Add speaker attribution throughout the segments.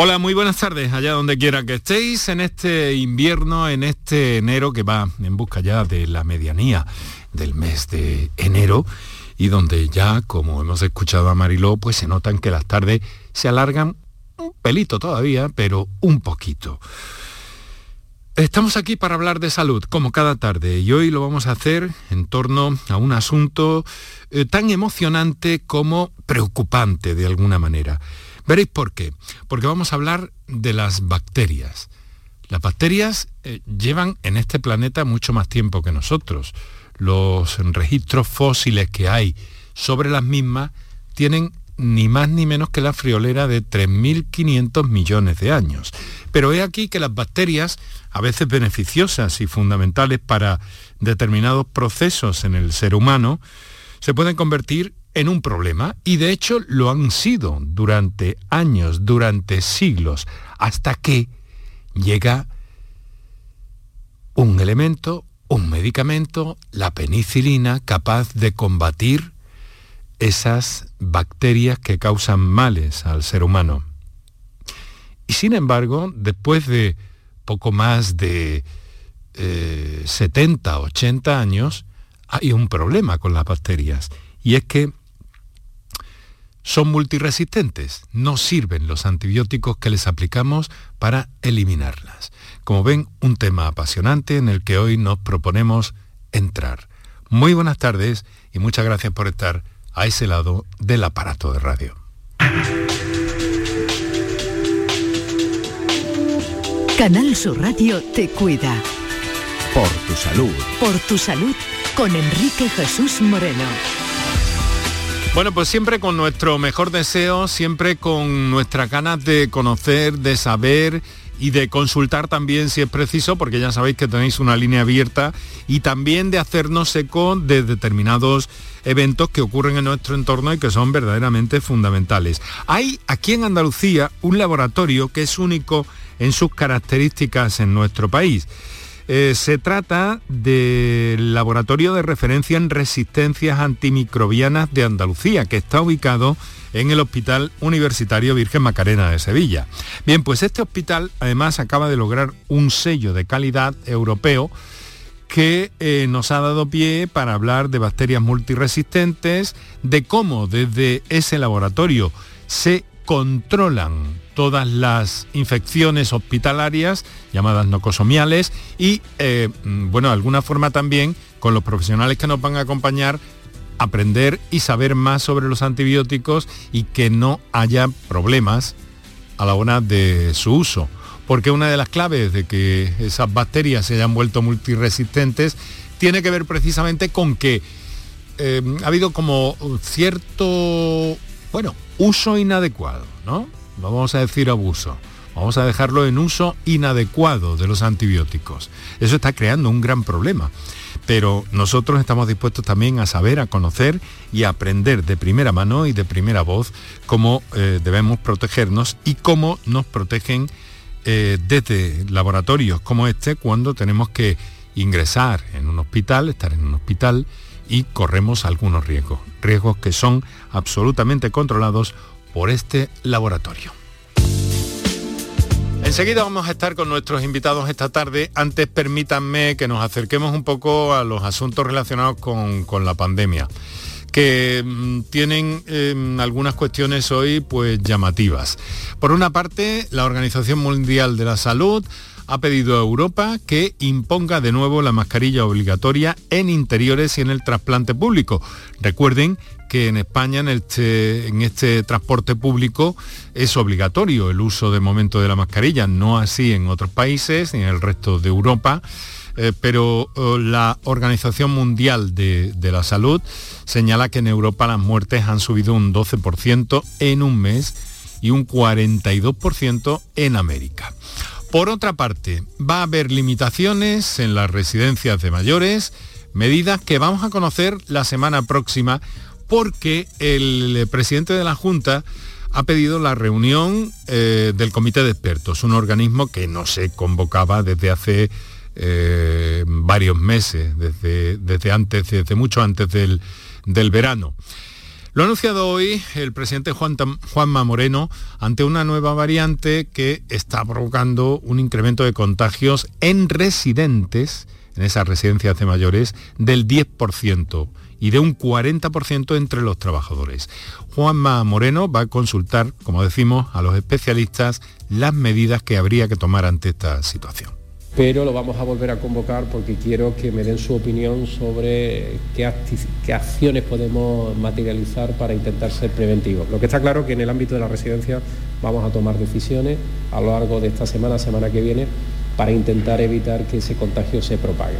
Speaker 1: Hola, muy buenas tardes, allá donde quiera que estéis en este invierno, en este enero que va en busca ya de la medianía del mes de enero y donde ya, como hemos escuchado a Mariló, pues se notan que las tardes se alargan un pelito todavía, pero un poquito. Estamos aquí para hablar de salud, como cada tarde, y hoy lo vamos a hacer en torno a un asunto eh, tan emocionante como preocupante de alguna manera. Veréis por qué. Porque vamos a hablar de las bacterias. Las bacterias eh, llevan en este planeta mucho más tiempo que nosotros. Los registros fósiles que hay sobre las mismas tienen ni más ni menos que la friolera de 3.500 millones de años. Pero he aquí que las bacterias, a veces beneficiosas y fundamentales para determinados procesos en el ser humano, se pueden convertir en un problema y de hecho lo han sido durante años, durante siglos, hasta que llega un elemento, un medicamento, la penicilina, capaz de combatir esas bacterias que causan males al ser humano. Y sin embargo, después de poco más de 70, eh, 80 años, hay un problema con las bacterias. Y es que son multiresistentes, no sirven los antibióticos que les aplicamos para eliminarlas. Como ven, un tema apasionante en el que hoy nos proponemos entrar. Muy buenas tardes y muchas gracias por estar a ese lado del aparato de radio.
Speaker 2: Canal Sur Radio te cuida.
Speaker 3: Por tu salud.
Speaker 2: Por tu salud con Enrique Jesús Moreno.
Speaker 1: Bueno, pues siempre con nuestro mejor deseo, siempre con nuestras ganas de conocer, de saber y de consultar también si es preciso, porque ya sabéis que tenéis una línea abierta, y también de hacernos eco de determinados eventos que ocurren en nuestro entorno y que son verdaderamente fundamentales. Hay aquí en Andalucía un laboratorio que es único en sus características en nuestro país. Eh, se trata del Laboratorio de Referencia en Resistencias Antimicrobianas de Andalucía, que está ubicado en el Hospital Universitario Virgen Macarena de Sevilla. Bien, pues este hospital además acaba de lograr un sello de calidad europeo que eh, nos ha dado pie para hablar de bacterias multiresistentes, de cómo desde ese laboratorio se controlan todas las infecciones hospitalarias llamadas nocosomiales y, eh, mm, bueno, de alguna forma también con los profesionales que nos van a acompañar aprender y saber más sobre los antibióticos y que no haya problemas a la hora de su uso. Porque una de las claves de que esas bacterias se hayan vuelto multiresistentes tiene que ver precisamente con que eh, ha habido como cierto, bueno, uso inadecuado, ¿no? No vamos a decir abuso. Vamos a dejarlo en uso inadecuado de los antibióticos. Eso está creando un gran problema. Pero nosotros estamos dispuestos también a saber, a conocer y a aprender de primera mano y de primera voz cómo eh, debemos protegernos y cómo nos protegen eh, desde laboratorios como este cuando tenemos que ingresar en un hospital, estar en un hospital y corremos algunos riesgos, riesgos que son absolutamente controlados por este laboratorio. Enseguida vamos a estar con nuestros invitados esta tarde. Antes permítanme que nos acerquemos un poco a los asuntos relacionados con, la pandemia que mm, tienen em, algunas cuestiones hoy pues llamativas. Por una parte, la Organización Mundial de la Salud ha pedido a Europa que imponga de nuevo la mascarilla obligatoria en interiores y en el trasplante público. Recuerden que en España en este, en este transporte público es obligatorio el uso de momento de la mascarilla, no así en otros países ni en el resto de Europa. Eh, pero eh, la Organización Mundial de, la Salud señala que en Europa las muertes han subido un 12% en un mes y un 42% en América. Por otra parte, va a haber limitaciones en las residencias de mayores, medidas que vamos a conocer la semana próxima porque el presidente de la Junta ha pedido la reunión eh, del Comité de Expertos, un organismo que no se convocaba desde hace eh, varios meses, desde, antes, desde mucho antes del, del verano. Lo ha anunciado hoy el presidente Juan, Juanma Moreno ante una nueva variante que está provocando un incremento de contagios en residentes, en esas residencias de mayores, del 10% y de un 40% entre los trabajadores. Juanma Moreno va a consultar, como decimos, a los especialistas las medidas que habría que tomar ante esta situación
Speaker 4: pero lo vamos a volver a convocar porque quiero que me den su opinión sobre qué, acciones podemos materializar para intentar ser preventivos. Lo que está claro es que en el ámbito de la residencia vamos a tomar decisiones a lo largo de esta semana, semana que viene, para intentar evitar que ese contagio se propague.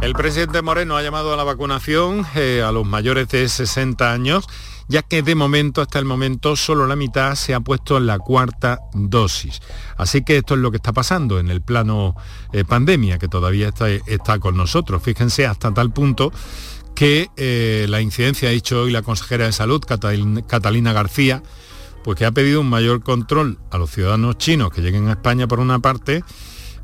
Speaker 1: El presidente Moreno ha llamado a la vacunación eh, a los mayores de 60 años ya que de momento, hasta el momento, solo la mitad se ha puesto en la cuarta dosis. Así que esto es lo que está pasando en el plano eh, pandemia, que todavía está, con nosotros. Fíjense hasta tal punto que eh, la incidencia, ha dicho hoy la consejera de Salud, Catalina García, pues que ha pedido un mayor control a los ciudadanos chinos que lleguen a España por una parte,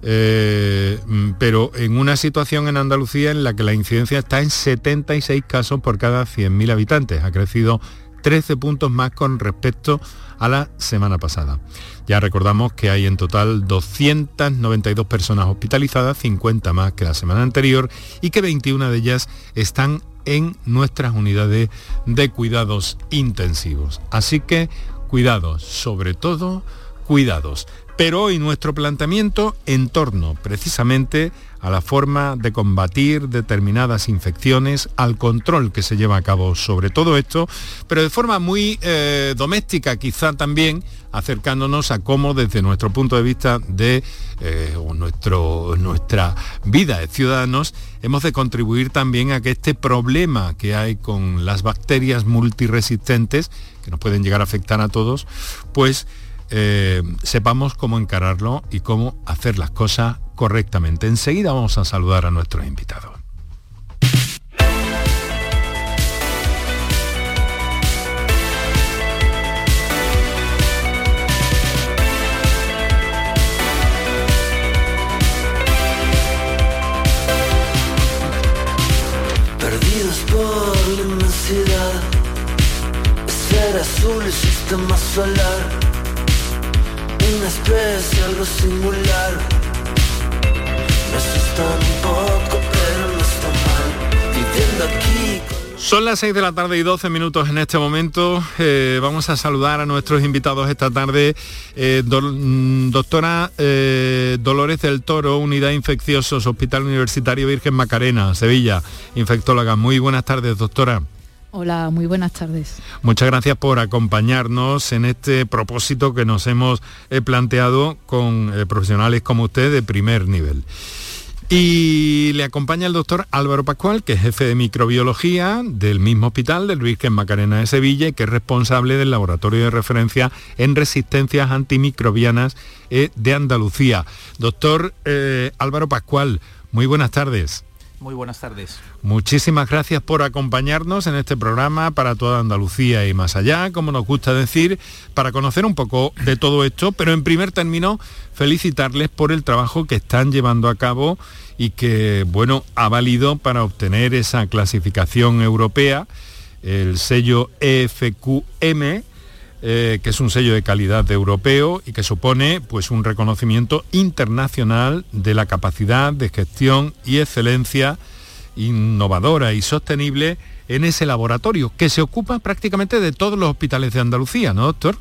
Speaker 1: eh, mm, pero en una situación en Andalucía en la que la incidencia está en 76 casos por cada 100.000 habitantes. Ha crecido 13 puntos más con respecto a la semana pasada. Ya recordamos que hay en total 292 personas hospitalizadas, 50 más que la semana anterior, y que 21 de ellas están en nuestras unidades de cuidados intensivos. Así que cuidados, sobre todo cuidados. Pero hoy nuestro planteamiento en torno precisamente a la forma de combatir determinadas infecciones, al control que se lleva a cabo sobre todo esto, pero de forma muy eh, doméstica quizá también, acercándonos a cómo desde nuestro punto de vista de eh, nuestro, nuestra vida de ciudadanos, hemos de contribuir también a que este problema que hay con las bacterias multiresistentes, que nos pueden llegar a afectar a todos, pues eh, sepamos cómo encararlo y cómo hacer las cosas correctamente. Enseguida vamos a saludar a nuestros invitados.
Speaker 5: Por la inmensidad, ser azul el sistema solar una especie, algo singular. Me asusta un poco, pero no está mal. Viviendo aquí.
Speaker 1: Son las 6 de la tarde y 12 minutos en este momento. Eh, vamos a saludar a nuestros invitados esta tarde. Eh, mm, doctora eh, Dolores del Toro, Unidad Infecciosos, Hospital Universitario Virgen Macarena, Sevilla, infectóloga. Muy buenas tardes, doctora.
Speaker 6: Hola, muy buenas tardes.
Speaker 1: Muchas gracias por acompañarnos en este propósito que nos hemos eh, planteado con eh, profesionales como usted de primer nivel. Y le acompaña el doctor Álvaro Pascual, que es jefe de microbiología del mismo hospital del Virgen Macarena de Sevilla y que es responsable del laboratorio de referencia en resistencias antimicrobianas eh, de Andalucía. Doctor Álvaro Pascual, muy buenas tardes.
Speaker 7: Muy buenas tardes.
Speaker 1: Muchísimas gracias por acompañarnos en este programa para toda Andalucía y más allá, como nos gusta decir, para conocer un poco de todo esto, pero en primer término felicitarles por el trabajo que están llevando a cabo y que, bueno, ha valido para obtener esa clasificación europea, el sello EFQM, eh, que es un sello de calidad europeo y que supone pues, un reconocimiento internacional de la capacidad de gestión y excelencia innovadora y sostenible en ese laboratorio, que se ocupa prácticamente de todos los hospitales de Andalucía, ¿no, doctor?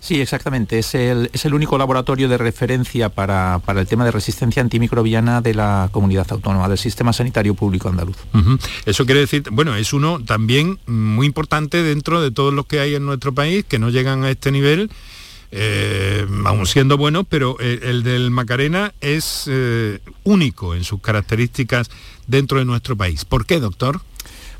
Speaker 7: Sí, exactamente. Es el, único laboratorio de referencia para, el tema de resistencia antimicrobiana de la comunidad autónoma, del sistema sanitario público andaluz.
Speaker 1: Eso quiere decir, bueno, es uno también muy importante dentro de todos los que hay en nuestro país que no llegan a este nivel. Eh, aún siendo buenos, pero eh, el del Macarena es eh, único en sus características dentro de nuestro país. ¿Por qué, doctor?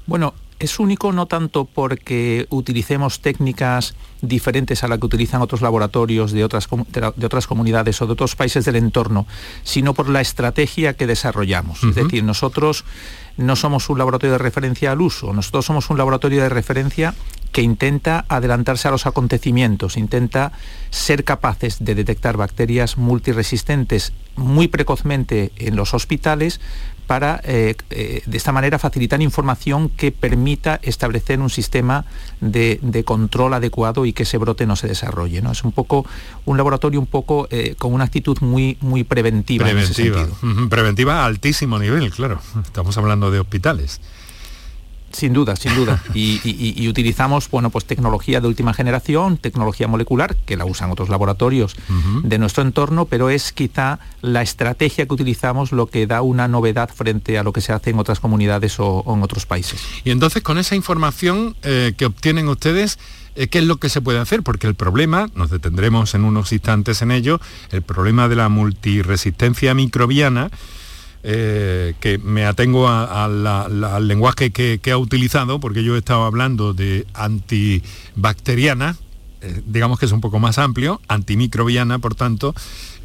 Speaker 7: Bueno, es único no tanto porque utilicemos técnicas diferentes a las que utilizan otros laboratorios de otras, de otras comunidades o de otros países del entorno, sino por la estrategia que desarrollamos. Es decir, nosotros no somos un laboratorio de referencia al uso, nosotros somos un laboratorio de referencia que intenta adelantarse a los acontecimientos, intenta ser capaces de detectar bacterias multiresistentes muy precozmente en los hospitales para eh, eh, de esta manera facilitar información que permita establecer un sistema de, control adecuado y que ese brote no se desarrolle. ¿no? Es un poco un laboratorio un poco eh, con una actitud muy, muy preventiva.
Speaker 1: Preventiva, preventiva a altísimo nivel, claro. Estamos hablando de hospitales.
Speaker 7: Sin duda, sin duda. Y, utilizamos bueno, pues tecnología de última generación, tecnología molecular, que la usan otros laboratorios de nuestro entorno, pero es quizá la estrategia que utilizamos lo que da una novedad frente a lo que se hace en otras comunidades o, en otros países.
Speaker 1: Y entonces con esa información eh, que obtienen ustedes, eh, ¿qué es lo que se puede hacer? Porque el problema, nos detendremos en unos instantes en ello, el problema de la multiresistencia microbiana, eh, que me atengo al lenguaje que, ha utilizado, porque yo he estado hablando de antibacteriana, eh, digamos que es un poco más amplio, antimicrobiana, por tanto,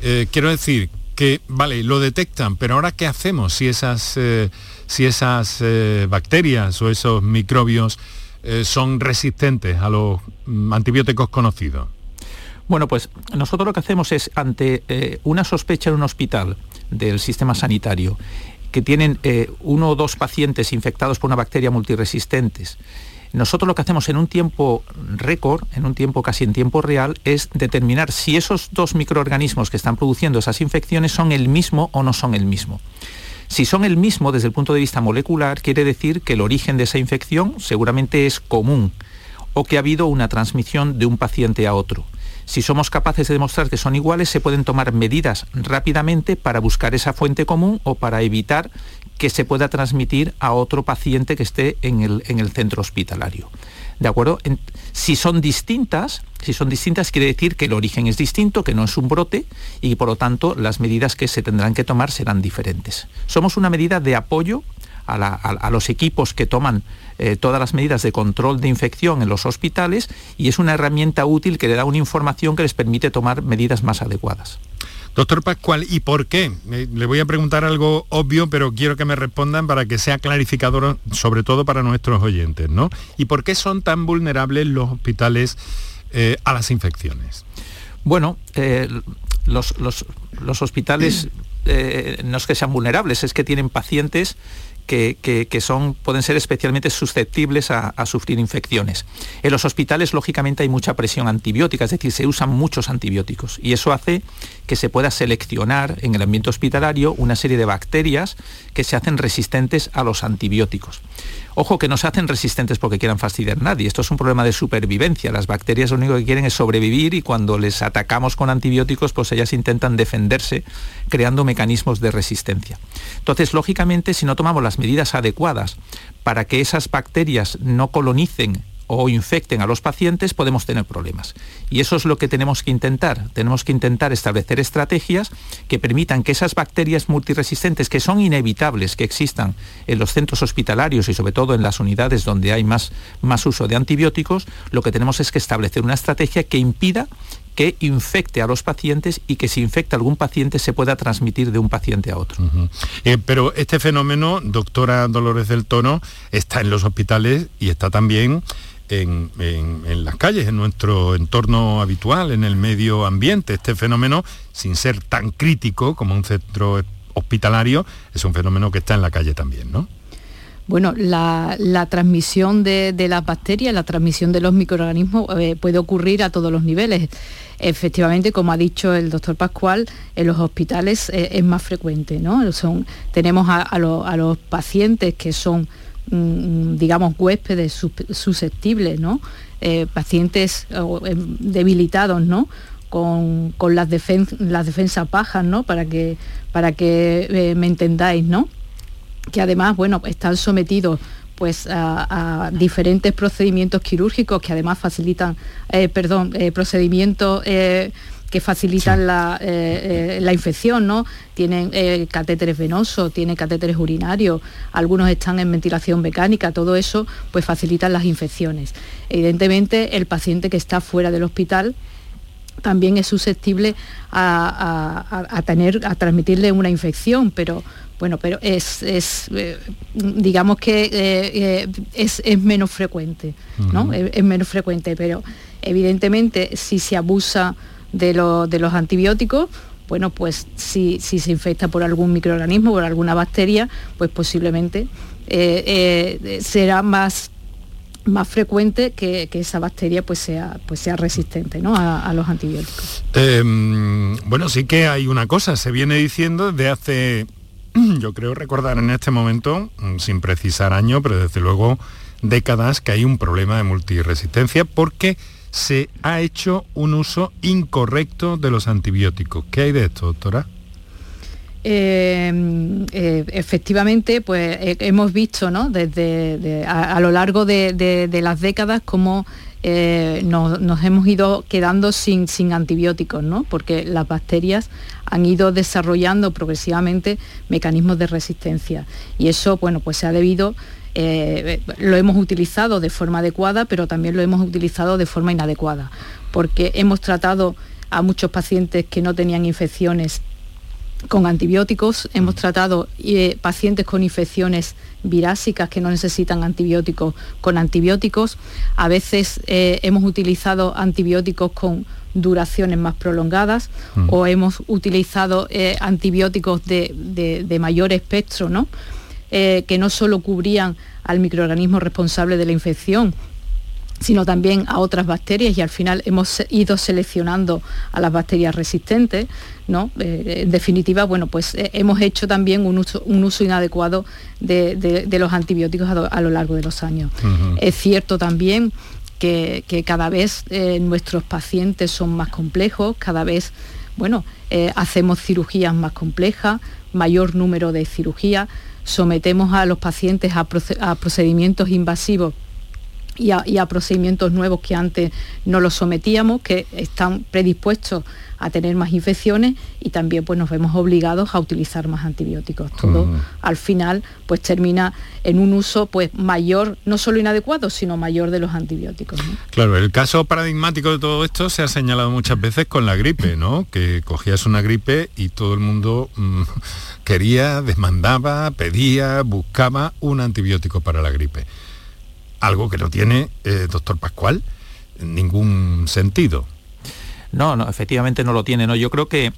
Speaker 1: eh, quiero decir que, vale, lo detectan, pero ahora ¿qué hacemos si esas, si esas bacterias o esos microbios son resistentes a los mm, antibióticos conocidos?
Speaker 7: Bueno, pues nosotros lo que hacemos es, ante una sospecha en un hospital, del sistema sanitario, que tienen eh, uno o dos pacientes infectados por una bacteria multiresistentes, nosotros lo que hacemos en un tiempo récord, en un tiempo casi en tiempo real, es determinar si esos dos microorganismos que están produciendo esas infecciones son el mismo o no son el mismo. Si son el mismo desde el punto de vista molecular, quiere decir que el origen de esa infección seguramente es común o que ha habido una transmisión de un paciente a otro. Si somos capaces de demostrar que son iguales, se pueden tomar medidas rápidamente para buscar esa fuente común o para evitar que se pueda transmitir a otro paciente que esté en el, centro hospitalario. ¿De acuerdo? si son distintas, si son distintas quiere decir que el origen es distinto, que no es un brote y por lo tanto las medidas que se tendrán que tomar serán diferentes. Somos una medida de apoyo a, los equipos que toman eh, todas las medidas de control de infección en los hospitales y es una herramienta útil que le da una información que les permite tomar medidas más adecuadas.
Speaker 1: Doctor Pascual, ¿y por qué? Eh, le voy a preguntar algo obvio, pero quiero que me respondan para que sea clarificador, sobre todo para nuestros oyentes, ¿no? ¿Y por qué son tan vulnerables los hospitales eh, a las infecciones?
Speaker 7: Bueno, los, hospitales no es que sean vulnerables, es que tienen pacientes que, son, pueden ser especialmente susceptibles a, sufrir infecciones. En los hospitales, lógicamente, hay mucha presión antibiótica, es decir, se usan muchos antibióticos y eso hace que se pueda seleccionar en el ambiente hospitalario una serie de bacterias que se hacen resistentes a los antibióticos. Ojo que no se hacen resistentes porque quieran fastidiar a nadie. Esto es un problema de supervivencia. Las bacterias lo único que quieren es sobrevivir y cuando les atacamos con antibióticos, pues ellas intentan defenderse creando mecanismos de resistencia. Entonces, lógicamente, si no tomamos las medidas adecuadas para que esas bacterias no colonicen o infecten a los pacientes, podemos tener problemas. Y eso es lo que tenemos que intentar. Tenemos que intentar establecer estrategias que permitan que esas bacterias multiresistentes, que son inevitables que existan en los centros hospitalarios y sobre todo en las unidades donde hay más, más uso de antibióticos, lo que tenemos es que establecer una estrategia que impida que infecte a los pacientes y que si infecta a algún paciente se pueda transmitir de un paciente a otro.
Speaker 1: Eh, pero este fenómeno, doctora Dolores del Tono, está en los hospitales y está también en, las calles, en nuestro entorno habitual, en el medio ambiente. Este fenómeno, sin ser tan crítico como un centro hospitalario, es un fenómeno que está en la calle también, ¿no?
Speaker 6: Bueno, la, transmisión de, las bacterias, la transmisión de los microorganismos eh, puede ocurrir a todos los niveles. Efectivamente, como ha dicho el doctor Pascual, en los hospitales eh, es más frecuente. ¿no? Son, tenemos a los pacientes que son digamos, huéspedes susceptibles, ¿no? Eh, pacientes em, debilitados, ¿no? Con, las, las, defensas bajas, ¿no? Para que, para que eh, me entendáis, ¿no? Que además, bueno, están sometidos pues a, diferentes procedimientos quirúrgicos que además facilitan, eh, perdón, procedimientos que facilitan la, eh, eh, la, infección, ¿no? Tienen eh, catéteres venosos, tienen catéteres urinarios, algunos están en ventilación mecánica, todo eso pues facilitan las infecciones. Evidentemente el paciente que está fuera del hospital también es susceptible a, tener, a transmitirle una infección, pero bueno, pero es, digamos que es, menos frecuente, ¿no? es, menos frecuente, pero evidentemente si se abusa de, los antibióticos, bueno, pues si, se infecta por algún microorganismo, por alguna bacteria, pues posiblemente eh, eh, será más más frecuente que, esa bacteria pues sea, pues sea resistente a, los antibióticos.
Speaker 1: Em, bueno, sí que hay una cosa, se viene diciendo desde hace, yo creo recordar en este momento, mm, sin precisar año, pero desde luego décadas, que hay un problema de multiresistencia porque se ha hecho un uso incorrecto de los antibióticos. ¿Qué hay de esto, doctora?
Speaker 6: Eh, eh, efectivamente, pues eh, hemos visto ¿no? desde a, lo largo de, las décadas cómo nos, hemos ido quedando sin, sin antibióticos, ¿no? porque las bacterias han ido desarrollando progresivamente mecanismos de resistencia y eso bueno, pues se ha debido eh, lo hemos utilizado de forma adecuada, pero también lo hemos utilizado de forma inadecuada, porque hemos tratado a muchos pacientes que no tenían infecciones con antibióticos, hemos mm. tratado eh, pacientes con infecciones virásicas que no necesitan antibióticos con antibióticos, a veces eh, hemos utilizado antibióticos con duraciones más prolongadas mm. o hemos utilizado antibióticos de, de, mayor espectro, ¿no? Eh, que no solo cubrían al microorganismo responsable de la infección, sino también a otras bacterias y al final hemos ido seleccionando a las bacterias resistentes, ¿no? Eh, en definitiva, bueno, pues eh, hemos hecho también un uso, inadecuado de, los antibióticos a, lo largo de los años. Es cierto también que, cada vez nuestros pacientes son más complejos, cada vez, bueno, hacemos cirugías más complejas, mayor número de cirugías, sometemos a los pacientes a, procedimientos invasivos y a, procedimientos nuevos que antes no los sometíamos, que están predispuestos a tener más infecciones y también pues nos vemos obligados a utilizar más antibióticos. Todo al final pues termina en un uso pues mayor, no solo inadecuado, sino mayor de los antibióticos.
Speaker 1: Claro, el caso paradigmático de todo esto se ha señalado muchas veces con la gripe, ¿no? Que cogías una gripe y todo el mundo mm, quería, demandaba, pedía, buscaba un antibiótico para la gripe. Algo que no tiene, eh, doctor Pascual, ningún sentido.
Speaker 7: No, no, efectivamente no lo tiene. ¿no? Yo creo que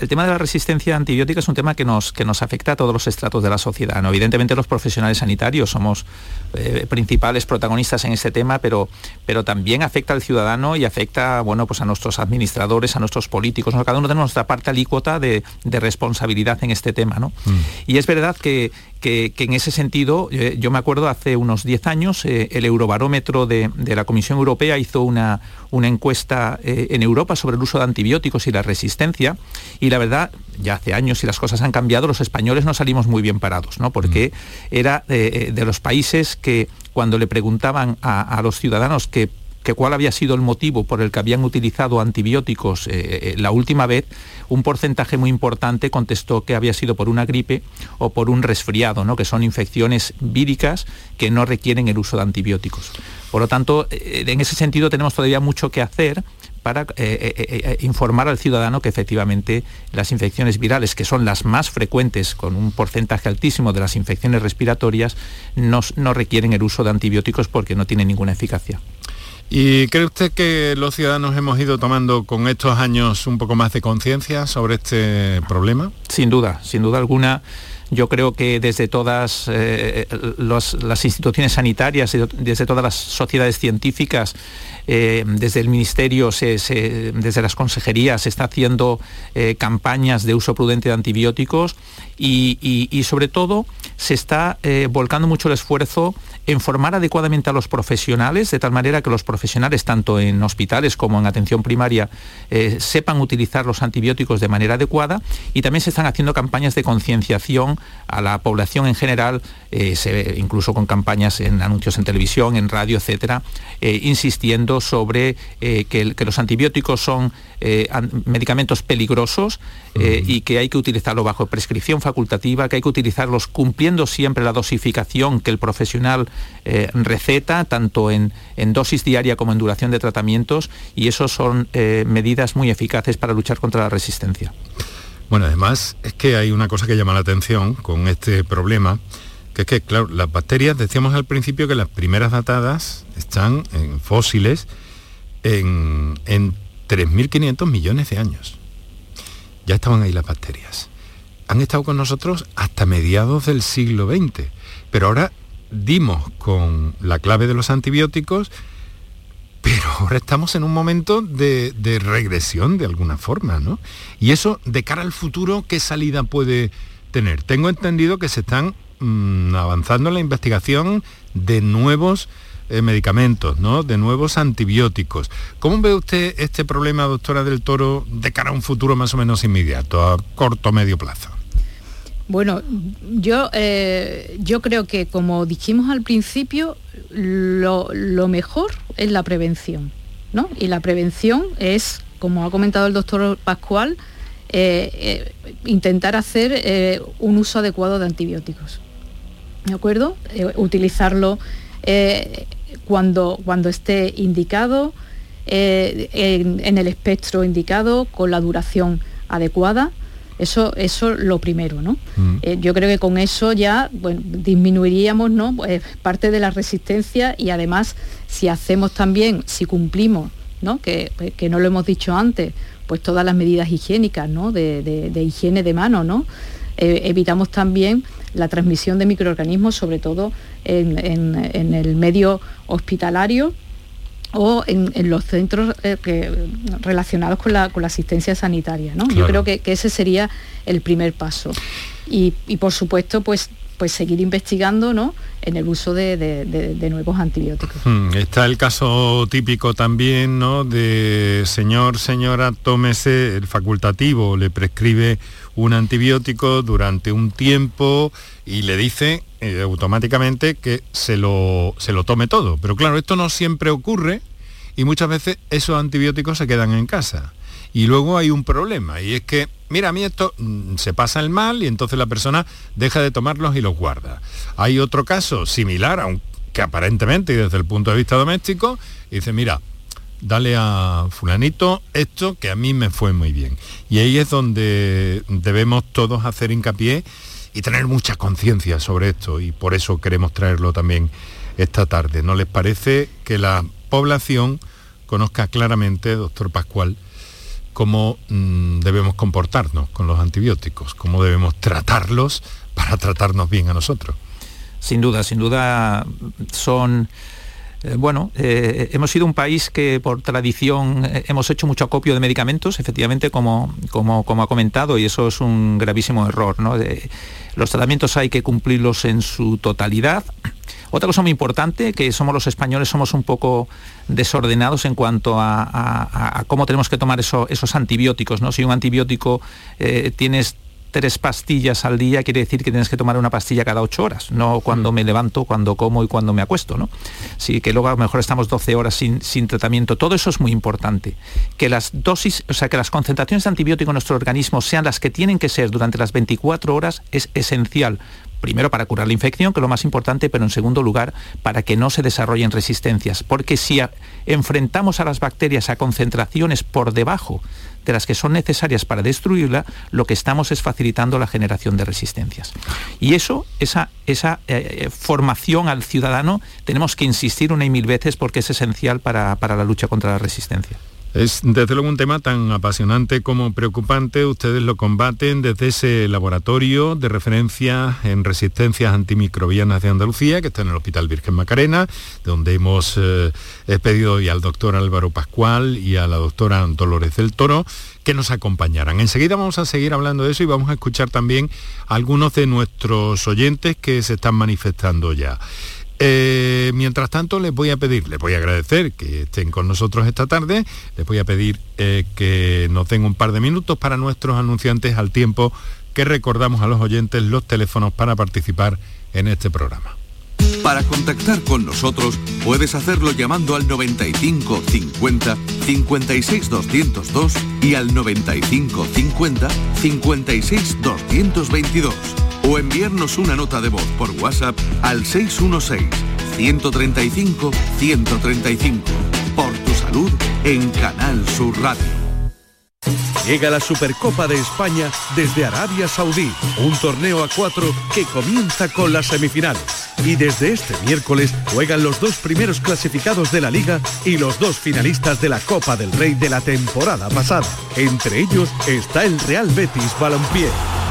Speaker 7: el tema de la resistencia antibiótica es un tema que nos, que nos afecta a todos los estratos de la sociedad. ¿no? Evidentemente los profesionales sanitarios somos eh, principales protagonistas en este tema, pero, pero también afecta al ciudadano y afecta bueno, pues a nuestros administradores, a nuestros políticos. Cada uno tenemos nuestra parte alícuota de, responsabilidad en este tema. ¿no? Mm. Y es verdad que, que, en ese sentido, eh, yo me acuerdo hace unos 10 años, eh, el Eurobarómetro de, la Comisión Europea hizo una, una encuesta en Europa sobre el uso de antibióticos y la resistencia y la verdad, ya hace años y las cosas han cambiado, los españoles no salimos muy bien parados, ¿no? Porque mm. era de, los países que cuando le preguntaban a, los ciudadanos que cuál había sido el motivo por el que habían utilizado antibióticos eh, eh, la última vez, un porcentaje muy importante contestó que había sido por una gripe o por un resfriado, que son infecciones víricas que no requieren el uso de antibióticos. Por lo tanto, eh, en ese sentido tenemos todavía mucho que hacer para informar al ciudadano que efectivamente las infecciones virales, que son las más frecuentes, con un porcentaje altísimo de las infecciones respiratorias, no, requieren el uso de antibióticos porque no tienen ninguna eficacia.
Speaker 1: ¿Y cree usted que los ciudadanos hemos ido tomando con estos años un poco más de conciencia sobre este problema?
Speaker 7: Sin duda, sin duda alguna. Yo creo que desde todas las instituciones sanitarias, desde todas las sociedades científicas, eh, desde el Ministerio, desde las consejerías, se está haciendo eh, campañas de uso prudente de antibióticos y, sobre todo se está eh, volcando mucho el esfuerzo en formar adecuadamente a los profesionales, de tal manera que los profesionales, tanto en hospitales como en atención primaria, sepan utilizar los antibióticos de manera adecuada y también se están haciendo campañas de concienciación a la población en general, incluso con campañas en anuncios en televisión, en radio, etcétera, insistiendo sobre eh, que, los antibióticos son eh, medicamentos peligrosos eh, y que hay que utilizarlo bajo prescripción facultativa, que hay que utilizarlos cumpliendo siempre la dosificación que el profesional receta, tanto en, dosis diaria como en duración de tratamientos, y eso son medidas muy eficaces para luchar contra la resistencia.
Speaker 1: Bueno, además es que hay una cosa que llama la atención con este problema, que es que, claro, las bacterias, decíamos al principio que las primeras datadas están en fósiles en, 3.500 millones de años. ya estaban ahí las bacterias. Han estado con nosotros hasta mediados del siglo XX, pero ahora dimos con la clave de los antibióticos, pero ahora estamos en un momento de, regresión de alguna forma, ¿no? Y eso, de cara al futuro, ¿qué salida puede tener? Tengo entendido que se están mm, avanzando en la investigación de nuevos eh, medicamentos, ¿no? de nuevos antibióticos. ¿Cómo ve usted este problema, doctora del Toro, de cara a un futuro más o menos inmediato, a corto medio plazo?
Speaker 6: Bueno, yo, eh, yo creo que como dijimos al principio, lo, mejor es la prevención, ¿no? Y la prevención es, como ha comentado el doctor Pascual, eh, intentar hacer un uso adecuado de antibióticos. ¿De acuerdo? utilizarlo cuando, cuando esté indicado, eh, en, el espectro indicado, con la duración adecuada. Eso, eso lo primero, ¿no? Mm. Eh, yo creo que con eso ya disminuiríamos ¿no? Pues, parte de la resistencia y además si hacemos también, si cumplimos, ¿no? Que, que no lo hemos dicho antes, pues todas las medidas higiénicas, ¿no? De, higiene de mano, ¿no? Eh, evitamos también la transmisión de microorganismos, sobre todo en, el medio hospitalario o en, los centros eh, relacionados con la, asistencia sanitaria. Yo creo que, ese sería el primer paso. Y, por supuesto, pues pues seguir investigando ¿no? en el uso de, nuevos antibióticos.
Speaker 1: Hmm, está el caso típico también ¿no? de señor, señora, tómese el facultativo, le prescribe un antibiótico durante un tiempo y le dice eh, automáticamente que se lo, se lo tome todo. Pero claro, esto no siempre ocurre y muchas veces esos antibióticos se quedan en casa. Y luego hay un problema y es que, mira, a mí esto mm, se pasa el mal y entonces la persona deja de tomarlos y los guarda. Hay otro caso similar, aunque aparentemente y desde el punto de vista doméstico, dice, mira, dale a fulanito esto que a mí me fue muy bien. Y ahí es donde debemos todos hacer hincapié y tener mucha conciencia sobre esto y por eso queremos traerlo también esta tarde. ¿No les parece que la población conozca claramente, doctor Pascual, cómo mm, debemos comportarnos con los antibióticos, cómo debemos tratarlos para tratarnos bien a nosotros?
Speaker 7: Sin duda, sin duda son eh, bueno, eh, hemos sido un país que por tradición eh, hemos hecho mucho acopio de medicamentos, efectivamente, como, como, ha comentado, y eso es un gravísimo error. los tratamientos hay que cumplirlos en su totalidad. Otra cosa muy importante, que somos los españoles, somos un poco desordenados en cuanto a, cómo tenemos que tomar esos antibióticos. ¿no? Si un antibiótico tienes tres pastillas al día quiere decir que tienes que tomar una pastilla cada ocho horas, no cuando mm. me levanto, cuando como y cuando me acuesto, ¿no? Sí, que luego a lo mejor estamos 12 horas sin, sin tratamiento. Todo eso es muy importante. Que las dosis, o sea, que las concentraciones de antibiótico en nuestro organismo sean las que tienen que ser durante las 24 horas es esencial primero para curar la infección, que es lo más importante, pero en segundo lugar para que no se desarrollen resistencias. Porque si enfrentamos a las bacterias a concentraciones por debajo de las que son necesarias para destruirla, lo que estamos es facilitando la generación de resistencias. Y eso, esa, esa eh, eh, formación al ciudadano, tenemos que insistir una y mil veces porque es esencial para, para la lucha contra la resistencia.
Speaker 1: Es desde luego un tema tan apasionante como preocupante. Ustedes lo combaten desde ese laboratorio de referencia en resistencias antimicrobianas de Andalucía, que está en el Hospital Virgen Macarena, donde hemos eh, pedido hoy al doctor Álvaro Pascual y a la doctora Dolores del Toro que nos acompañaran. Enseguida vamos a seguir hablando de eso y vamos a escuchar también a algunos de nuestros oyentes que se están manifestando ya. Eh, mientras tanto, les voy a pedir, les voy a agradecer que estén con nosotros esta tarde, les voy a pedir eh, que nos den un par de minutos para nuestros anunciantes al tiempo que recordamos a los oyentes los teléfonos para participar en este programa.
Speaker 3: Para contactar con nosotros puedes hacerlo llamando al 95 50 56 202 y al 95 50 56 222 o enviarnos una nota de voz por WhatsApp al 616-135-135. Por tu salud en Canal Sur Radio. Llega la Supercopa de España desde Arabia Saudí, un torneo a cuatro que comienza con las semifinales. Y desde este miércoles juegan los dos primeros clasificados de la liga y los dos finalistas de la Copa del Rey de la temporada pasada. Entre ellos está el Real Betis Balompié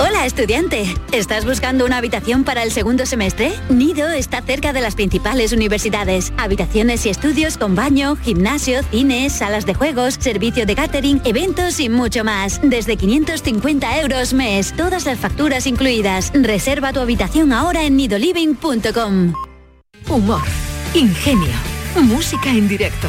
Speaker 8: Hola estudiante, ¿estás buscando una habitación para el segundo semestre? Nido está cerca de las principales universidades. Habitaciones y estudios con baño, gimnasio, cines, salas de juegos, servicio de catering, eventos y mucho más. Desde 550 euros mes, todas las facturas incluidas. Reserva tu habitación ahora en nidoliving.com.
Speaker 2: Humor, ingenio, música en directo,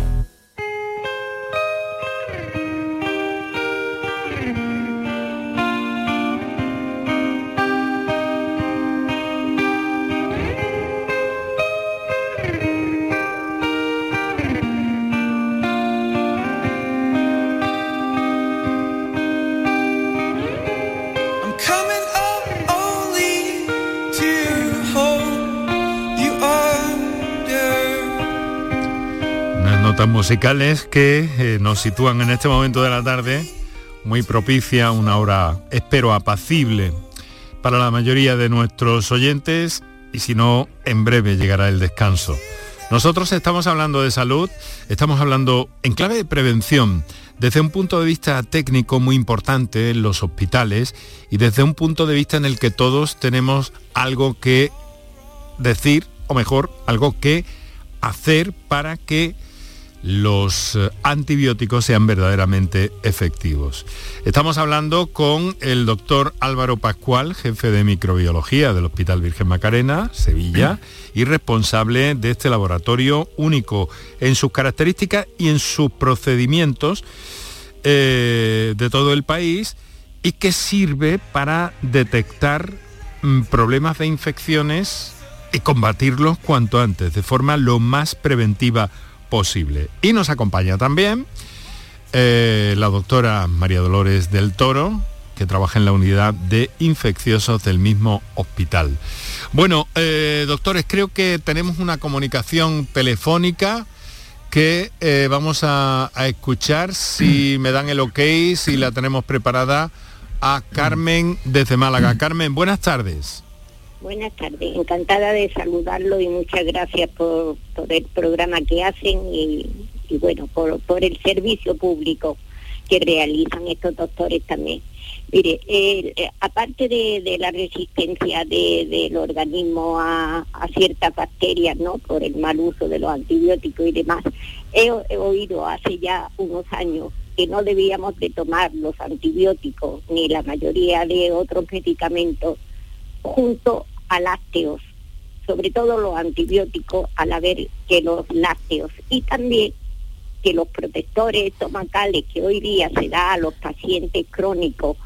Speaker 1: Musicales que eh, nos sitúan en este momento de la tarde, muy propicia, una hora, espero, apacible para la mayoría de nuestros oyentes y si no, en breve llegará el descanso. Nosotros estamos hablando de salud, estamos hablando en clave de prevención, desde un punto de vista técnico muy importante en los hospitales y desde un punto de vista en el que todos tenemos algo que decir, o mejor, algo que hacer para que los eh, antibióticos sean verdaderamente efectivos. Estamos hablando con el doctor Álvaro Pascual, jefe de microbiología del Hospital Virgen Macarena, Sevilla, y responsable de este laboratorio único en sus características y en sus procedimientos eh, de todo el país y que sirve para detectar mm, problemas de infecciones y combatirlos cuanto antes, de forma lo más preventiva posible. Y nos acompaña también eh, la doctora María Dolores del Toro, que trabaja en la unidad de infecciosos del mismo hospital. Bueno, eh, doctores, creo que tenemos una comunicación telefónica que eh, vamos a, a escuchar si me dan el ok, si la tenemos preparada a Carmen desde Málaga. Carmen, buenas tardes.
Speaker 9: Buenas tardes, encantada de saludarlo y muchas gracias por, por el programa que hacen y, bueno, por, el servicio público que realizan estos doctores también. Mire, eh, aparte de, la resistencia de- del organismo a, ciertas bacterias, ¿no? Por el mal uso de los antibióticos y demás, he, he oído hace ya unos años que no debíamos de tomar los antibióticos ni la mayoría de otros medicamentos junto a lácteos, sobre todo los antibióticos al haber que los lácteos y también que los protectores estomacales que hoy día se da a los pacientes crónicos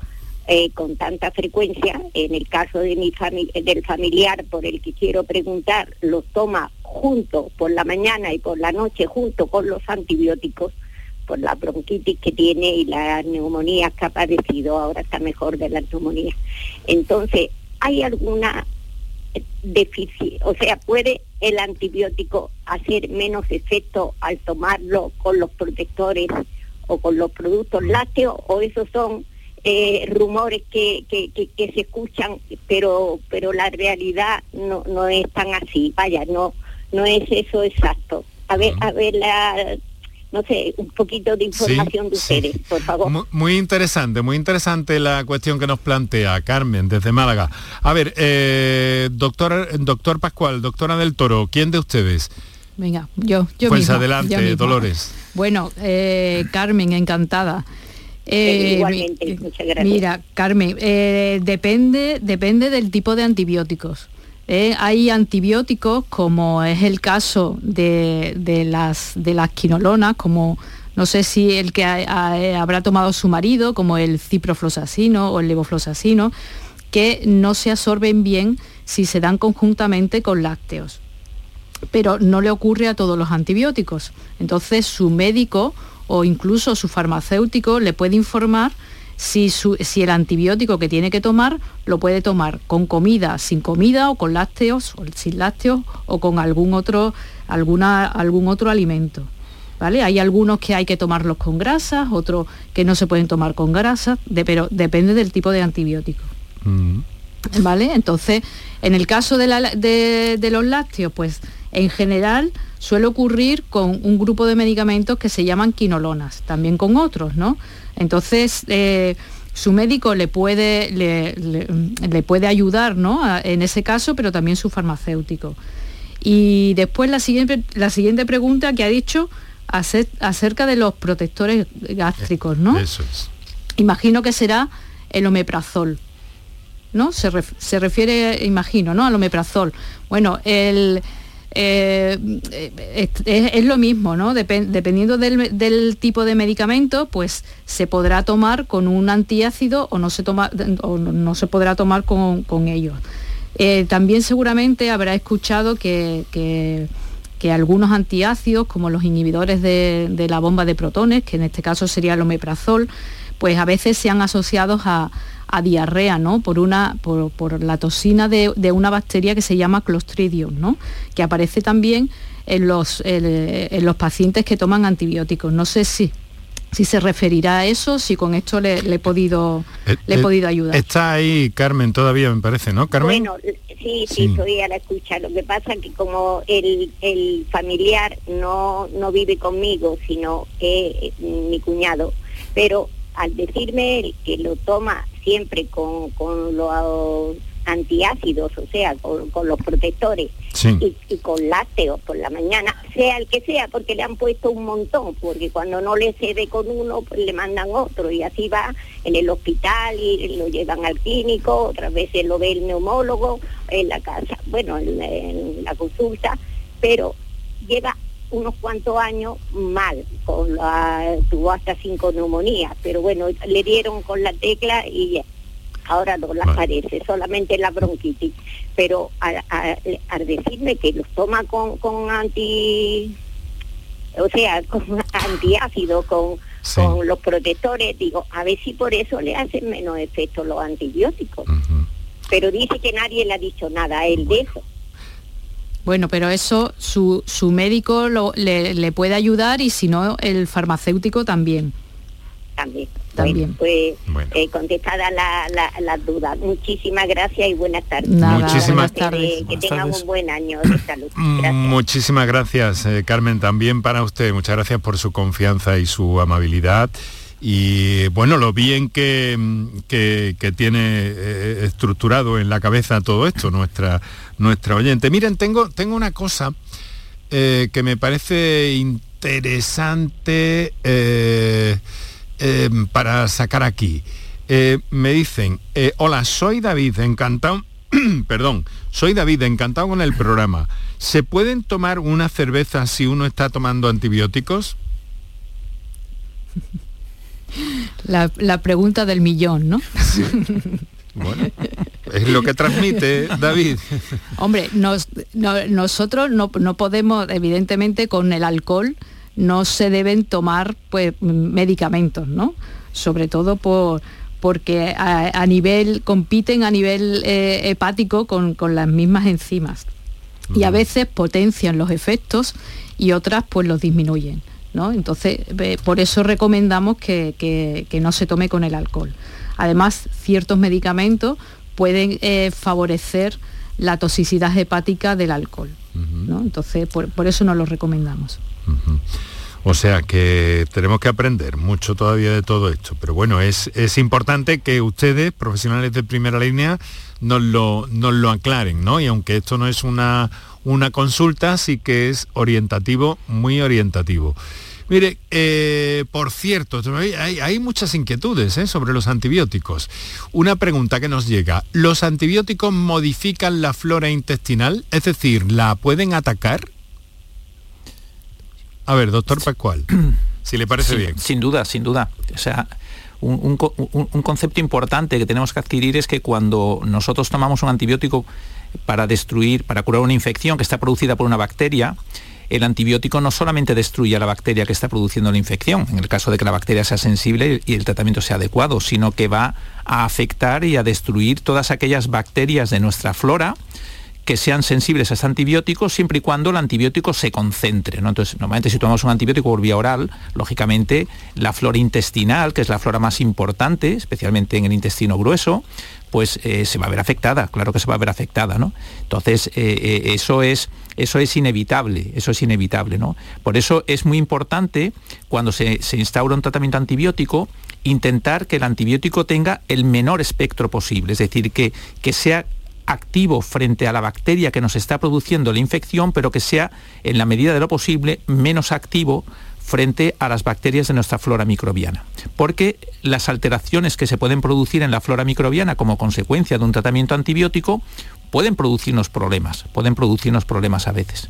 Speaker 9: eh, con tanta frecuencia. En el caso de mi fami- del familiar por el que quiero preguntar, los toma junto por la mañana y por la noche junto con los antibióticos por la bronquitis que tiene y las neumonías que ha padecido. Ahora está mejor de la neumonía. Entonces, ¿hay alguna deficiencia? O sea, ¿puede el antibiótico hacer menos efecto al tomarlo con los protectores o con los productos lácteos? ¿O esos son eh, rumores que, que, que- que se escuchan, pero pero la realidad no, no es tan así? Vaya, no no es eso exacto. A ver, a ver la no sé, un poquito de información de
Speaker 1: sí.
Speaker 9: ustedes, por favor.
Speaker 1: Mu- Muy interesante, muy interesante la cuestión que nos plantea Carmen desde Málaga. A ver, eh, doctor, doctor Pascual, doctora del Toro, ¿quién de ustedes?
Speaker 6: Venga, yo, yo
Speaker 1: pues
Speaker 6: misma,
Speaker 1: adelante,
Speaker 6: yo.
Speaker 1: Dolores.
Speaker 6: Bueno, eh, Carmen, encantada.
Speaker 9: Eh,
Speaker 6: Eh,
Speaker 9: igualmente,
Speaker 6: mi-
Speaker 9: muchas gracias.
Speaker 6: Mira, Carmen, eh, depende, depende del tipo de antibióticos. ¿Eh? hay antibióticos, como es el caso de, las, quinolonas, como no sé si el que ha- habrá tomado su marido, como el ciprofloxacino o el levofloxacino, que no se absorben bien si se dan conjuntamente con lácteos pero no le ocurre a todos los antibióticos. Entonces su médico o incluso su farmacéutico le puede informar si, su- si el antibiótico que tiene que tomar lo puede tomar con comida, sin comida o con lácteos o sin lácteos o con algún otro, alguna, algún otro alimento. ¿Vale? Hay algunos que hay que tomarlos con grasas, otros que no se pueden tomar con grasas, de- pero depende del tipo de antibiótico.
Speaker 1: Mm.
Speaker 6: ¿Vale? Entonces, en el caso de, la- de- de los lácteos, pues en general suele ocurrir con un grupo de medicamentos que se llaman quinolonas, también con otros, ¿no? Entonces, eh, su médico le puede, le, le- le puede ayudar ¿no? a- en ese caso, pero también su farmacéutico. Y después la siguiente, la siguiente pregunta que ha dicho ace- acerca de los protectores gástricos, ¿no?
Speaker 1: Eso es.
Speaker 6: imagino que será el omeprazol. ¿No? Se, ref- se refiere, imagino, ¿no? Al omeprazol. Bueno, el, eh, eh, es, lo mismo, ¿no? Depen- dependiendo del, tipo de medicamento, pues se podrá tomar con un antiácido o no se, toma, o no, se podrá tomar con, ellos. Eh, también seguramente habrá escuchado que, que- algunos antiácidos, como los inhibidores de, de la bomba de protones, que en este caso sería el omeprazol, pues a veces se han asociado a, a diarrea, ¿no? Por, una, por, por la toxina de, de una bacteria que se llama Clostridium, ¿no? Que aparece también en los, en los pacientes que toman antibióticos. No sé si, si se referirá a eso, si con esto le, le he, podido,
Speaker 1: Eh,
Speaker 6: le he
Speaker 1: eh,
Speaker 6: podido ayudar.
Speaker 1: Está ahí Carmen todavía, me parece, ¿no? Carmen.
Speaker 9: Bueno, sí, sí,
Speaker 1: Sí.
Speaker 9: estoy a la escucha. Lo que pasa es que como el, el familiar no, no vive conmigo, sino que es mi cuñado, pero al decirme él que lo toma siempre con, con los antiácidos, o sea, con, con los protectores
Speaker 1: Sí.
Speaker 9: y, y con lácteos por la mañana, sea el que sea, porque le han puesto un montón, porque cuando no le cede con uno, pues le mandan otro y así va en el hospital y lo llevan al clínico, otras veces lo ve el neumólogo en la casa, bueno, en, en la consulta, pero lleva unos cuantos años mal, con la, tuvo hasta cinco neumonías, pero bueno, le dieron con la tecla y ahora no las parece, solamente la bronquitis. Pero al, al- al decirme que los toma con, con anti, o sea, con antiácido, con, con los protectores, digo, a ver si por eso le hacen menos efecto los antibióticos. Pero dice que nadie le ha dicho nada a él de eso.
Speaker 6: Bueno, pero eso su, su médico lo- le, le puede ayudar y si no, el farmacéutico también.
Speaker 9: También.
Speaker 6: También.
Speaker 9: Pues eh, contestada la- la- las dudas. Muchísimas gracias y buenas tardes.
Speaker 1: Nada, Muchísimas- buenas
Speaker 9: Que-
Speaker 1: tardes.
Speaker 9: Que,
Speaker 1: Buenas
Speaker 9: tengan un buen año de salud. Gracias.
Speaker 1: Muchísimas gracias, eh, Carmen, también para usted. Muchas gracias por su confianza y su amabilidad. Y bueno, lo bien que, mm, que- que tiene eh, estructurado en la cabeza todo esto, nuestra, nuestra oyente. Miren, tengo, tengo una cosa eh, que me parece interesante eh, eh, para sacar aquí. Me dicen, hola, soy David, encantado, perdón, soy David, encantado con el programa. ¿Se pueden tomar una cerveza si uno está tomando antibióticos?
Speaker 6: La, la pregunta del millón, ¿no?
Speaker 1: Bueno, es lo que transmite David.
Speaker 6: Hombre, nos- no- nosotros no, no podemos, evidentemente, con el alcohol no se deben tomar pues, medicamentos, ¿no? Sobre todo por porque a, a nivel, compiten a nivel eh, hepático con, con las mismas enzimas. Y a veces potencian los efectos y otras pues los disminuyen. ¿no? Entonces, eh, por eso recomendamos que, que- que no se tome con el alcohol. Además, ciertos medicamentos pueden eh, favorecer la toxicidad hepática del alcohol. ¿no? Entonces, por, por eso no lo recomendamos.
Speaker 1: O sea que tenemos que aprender mucho todavía de todo esto. Pero bueno, es, es importante que ustedes, profesionales de primera línea, nos lo, nos lo aclaren, ¿no? Y aunque esto no es una, una consulta, sí que es orientativo, muy orientativo. Mire, eh, por cierto, hay, hay muchas inquietudes ¿eh? sobre los antibióticos. Una pregunta que nos llega, ¿los antibióticos modifican la flora intestinal? Es decir, ¿la pueden atacar? A ver, doctor Pascual, si le parece bien.
Speaker 7: Sin duda, sin duda. O sea, un concepto importante que tenemos que adquirir es que cuando nosotros tomamos un antibiótico para destruir, para curar una infección que está producida por una bacteria, el antibiótico no solamente destruye a la bacteria que está produciendo la infección, en el caso de que la bacteria sea sensible y el tratamiento sea adecuado, sino que va a afectar y a destruir todas aquellas bacterias de nuestra flora que sean sensibles a este antibiótico siempre y cuando el antibiótico se concentre. Entonces, normalmente si tomamos un antibiótico por vía oral, lógicamente la flora intestinal, que es la flora más importante, especialmente en el intestino grueso, pues eh, se va a ver afectada, claro que se va a ver afectada, ¿no? Entonces, eh, eh, eso, es, eso es inevitable, eso es inevitable, ¿no? Por eso es muy importante, cuando se, se instaura un tratamiento antibiótico, intentar que el antibiótico tenga el menor espectro posible, es decir, que, que sea activo frente a la bacteria que nos está produciendo la infección, pero que sea, en la medida de lo posible, menos activo frente a las bacterias de nuestra flora microbiana. Porque las alteraciones que se pueden producir en la flora microbiana como consecuencia de un tratamiento antibiótico pueden producirnos problemas, pueden producirnos problemas a veces.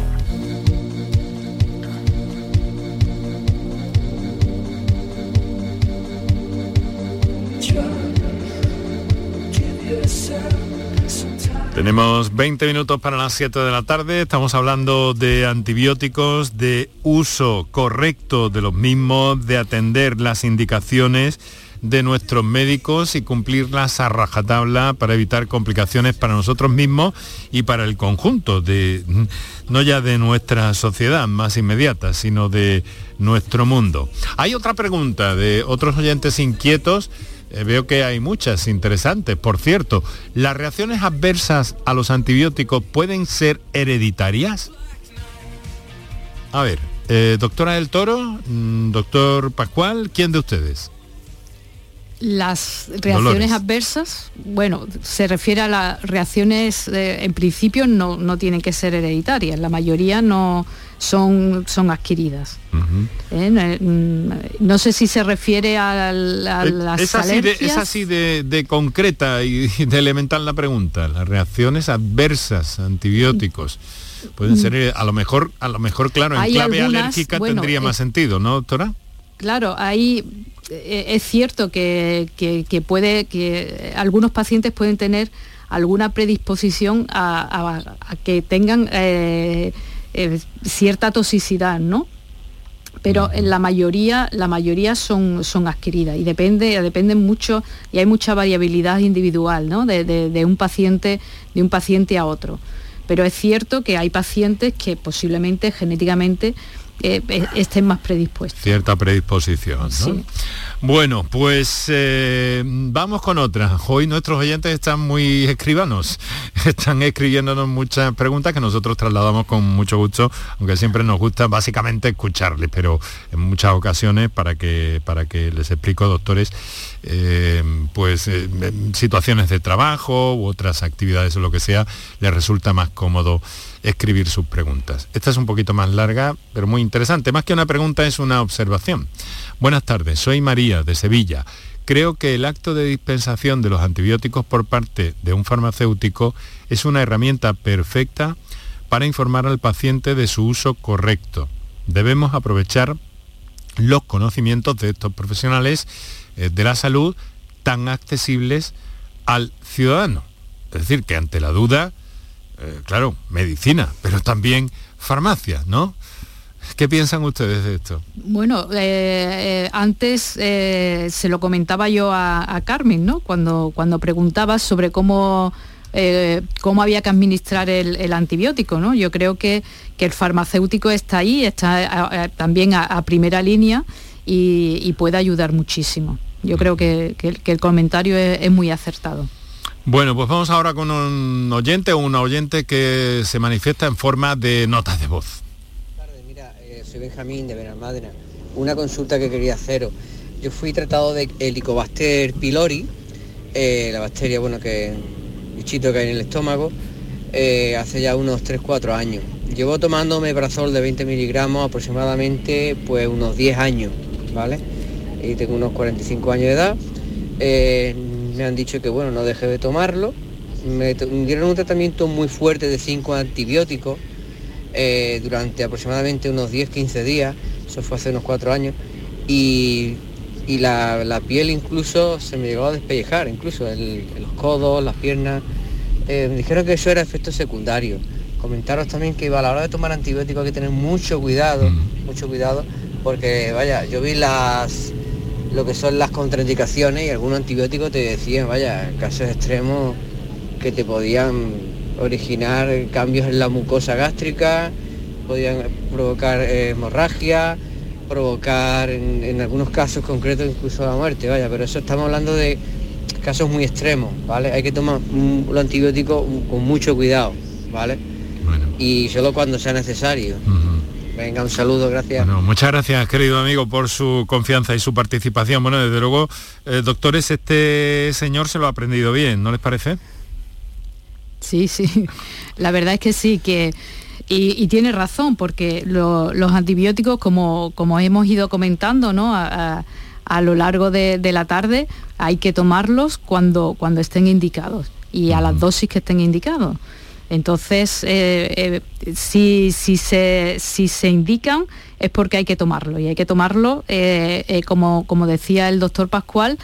Speaker 1: Tenemos 20 minutos para las 7 de la tarde, estamos hablando de antibióticos, de uso correcto de los mismos, de atender las indicaciones de nuestros médicos y cumplirlas a rajatabla para evitar complicaciones para nosotros mismos y para el conjunto de no ya de nuestra sociedad más inmediata, sino de nuestro mundo. Hay otra pregunta de otros oyentes inquietos eh, veo que hay muchas interesantes. Por cierto, ¿las reacciones adversas a los antibióticos pueden ser hereditarias? A ver, eh, doctora del Toro, mm, doctor Pascual, ¿quién de ustedes?
Speaker 6: Las reacciones
Speaker 1: Dolores.
Speaker 6: adversas, bueno, se refiere a las reacciones, eh, en principio no, no tienen que ser hereditarias, la mayoría no son, son adquiridas. ¿eh? No, mm, no sé si se refiere a, a
Speaker 1: Eh,
Speaker 6: las
Speaker 1: es así, de,
Speaker 6: alergias.
Speaker 1: es así de, de concreta y de elemental la pregunta. Las reacciones adversas antibióticos pueden ser, eh, a lo mejor, a lo mejor, claro, en clave
Speaker 6: algunas,
Speaker 1: alérgica
Speaker 6: bueno,
Speaker 1: tendría más
Speaker 6: eh,
Speaker 1: sentido, ¿no, doctora?
Speaker 6: Claro, ahí eh, es cierto que, que- que puede que algunos pacientes pueden tener alguna predisposición a, a- a que tengan eh, eh, cierta toxicidad, ¿no? Pero en la mayoría, la mayoría son, son adquiridas y depende, depende mucho, y hay mucha variabilidad individual, ¿no? De, de- de un paciente, de un paciente a otro. Pero es cierto que hay pacientes que posiblemente genéticamente eh, estén más predispuestos.
Speaker 1: Cierta predisposición, ¿no?
Speaker 6: Sí.
Speaker 1: Bueno, pues eh, vamos con otra. Hoy nuestros oyentes están muy escribanos, están escribiéndonos muchas preguntas que nosotros trasladamos con mucho gusto, aunque siempre nos gusta básicamente escucharles, pero en muchas ocasiones para que, para que les explico, doctores, eh, pues eh, situaciones de trabajo u otras actividades o lo que sea, les resulta más cómodo escribir sus preguntas. Esta es un poquito más larga, pero muy interesante. Más que una pregunta es una observación. Buenas tardes, soy María de Sevilla. Creo que el acto de dispensación de los antibióticos por parte de un farmacéutico es una herramienta perfecta para informar al paciente de su uso correcto. Debemos aprovechar los conocimientos de estos profesionales eh, de la salud tan accesibles al ciudadano. Es decir, que ante la duda, eh, claro, medicina, pero también farmacia, ¿no? ¿Qué piensan ustedes de esto?
Speaker 6: Bueno, eh, antes se lo comentaba yo a, Carmen, ¿no? Cuando, cuando preguntaba sobre cómo cómo había que administrar el, antibiótico. ¿no? Yo creo que, que, el farmacéutico está ahí, está también a, primera línea y, puede ayudar muchísimo. Yo creo que, el comentario es, muy acertado.
Speaker 1: Bueno, pues vamos ahora con un oyente o una oyente que se manifiesta en forma de notas de voz.
Speaker 10: Mira, eh, soy Benjamín de Benalmádena. Una consulta que quería haceros. Yo fui tratado de Helicobacter pylori, eh, la bacteria, bueno, que bichito que hay en el estómago, eh, hace ya unos 3-4 años. Llevo tomando meprazol de 20 miligramos aproximadamente pues unos 10 años, ¿vale? y tengo unos 45 años de edad. Me han dicho que bueno, no deje de tomarlo. Me, dieron un tratamiento muy fuerte de 5 antibióticos eh, durante aproximadamente unos 10-15 días, eso fue hace unos 4 años, y, la, piel incluso se me llegó a despellejar, incluso los codos, las piernas. Eh, me dijeron que eso era efecto secundario. Comentaros también que a la hora de tomar antibióticos hay que tener mucho cuidado, mucho cuidado, porque vaya, yo vi las lo que son las contraindicaciones y algunos antibióticos te decían, vaya, en casos extremos que te podían originar cambios en la mucosa gástrica, podían provocar eh, hemorragia, provocar en, algunos casos concretos incluso la muerte, vaya, pero eso estamos hablando de casos muy extremos, ¿vale? Hay que tomar los antibióticos con mucho cuidado, ¿vale? Y solo cuando sea necesario. Venga, un saludo, gracias.
Speaker 1: muchas gracias, querido amigo, por su confianza y su participación. Bueno, desde luego, eh, doctores, este señor se lo ha aprendido bien, ¿no les parece?
Speaker 6: Sí, sí. La verdad es que sí, que... Y, tiene razón, porque los antibióticos, como, como hemos ido comentando, ¿no? A, lo largo de, la tarde hay que tomarlos cuando, cuando estén indicados y a las dosis que estén indicados. Entonces, eh, eh, si, se, si, se, indican es porque hay que tomarlo y hay que tomarlo, eh, como, como, decía el doctor Pascual,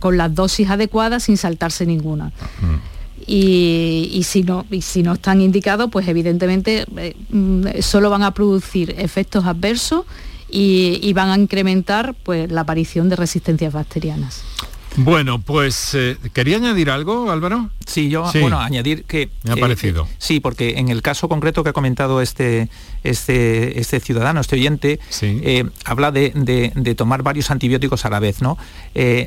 Speaker 6: con las dosis adecuadas sin saltarse ninguna. Y, si no, y si no están indicados, pues evidentemente solo van a producir efectos adversos y, y, van a incrementar pues, la aparición de resistencias bacterianas.
Speaker 1: Bueno, pues eh, quería añadir algo, Álvaro.
Speaker 7: Sí, yo, bueno, añadir que...
Speaker 1: Me ha parecido.
Speaker 7: sí, porque en el caso concreto que ha comentado este, este, este ciudadano, este oyente, eh, habla de, tomar varios antibióticos a la vez, ¿no? Eh,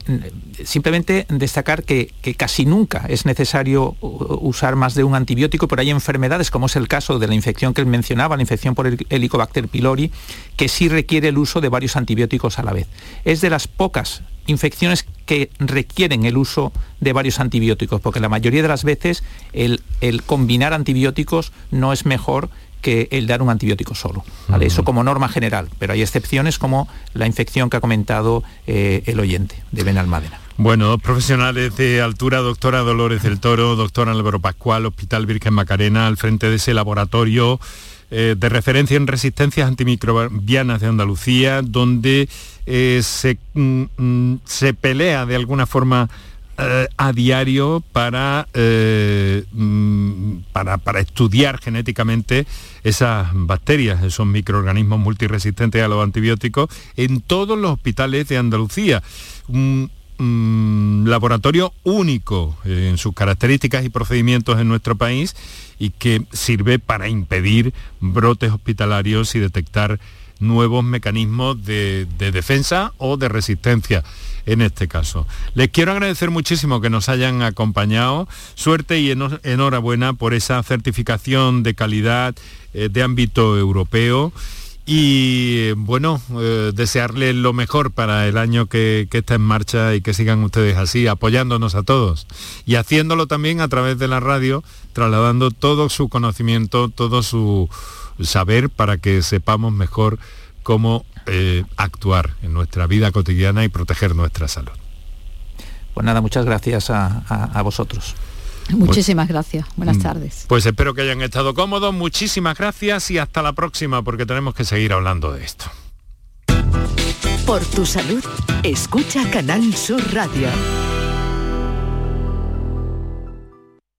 Speaker 7: simplemente destacar que, casi nunca es necesario usar más de un antibiótico, pero hay enfermedades, como es el caso de la infección que él mencionaba, la infección por el Helicobacter pylori, que sí requiere el uso de varios antibióticos a la vez. Es de las pocas infecciones que requieren el uso de varios antibióticos, porque la mayoría de las veces el, combinar antibióticos no es mejor que el dar un antibiótico solo. Eso como norma general, pero hay excepciones como la infección que ha comentado eh, el oyente de Benalmádena.
Speaker 1: Bueno, dos profesionales de altura, doctora Dolores del Toro, doctora Álvaro Pascual, Hospital Virgen Macarena, al frente de ese laboratorio eh, de referencia en resistencias antimicrobianas de Andalucía, donde eh, se, mm, mm, se, pelea de alguna forma eh, a diario para, mm, para, para, estudiar genéticamente esas bacterias, esos microorganismos multiresistentes a los antibióticos en todos los hospitales de Andalucía. Un laboratorio único en sus características y procedimientos en nuestro país y que sirve para impedir brotes hospitalarios y detectar nuevos mecanismos de, de defensa o de resistencia en este caso. Les quiero agradecer muchísimo que nos hayan acompañado. Suerte y enhorabuena por esa certificación de calidad eh, de ámbito europeo. Y bueno, eh, desearles lo mejor para el año que, que está en marcha y que sigan ustedes así, apoyándonos a todos. Y haciéndolo también a través de la radio, trasladando todo su conocimiento, todo su saber para que sepamos mejor cómo eh, actuar en nuestra vida cotidiana y proteger nuestra salud.
Speaker 7: Pues nada, muchas gracias a- a vosotros.
Speaker 6: Muchísimas gracias. Buenas
Speaker 1: Mm.
Speaker 6: tardes.
Speaker 1: Pues espero que hayan estado cómodos, muchísimas gracias y hasta la próxima porque tenemos que seguir hablando de esto.
Speaker 2: Por tu salud, escucha Canal Sur Radio.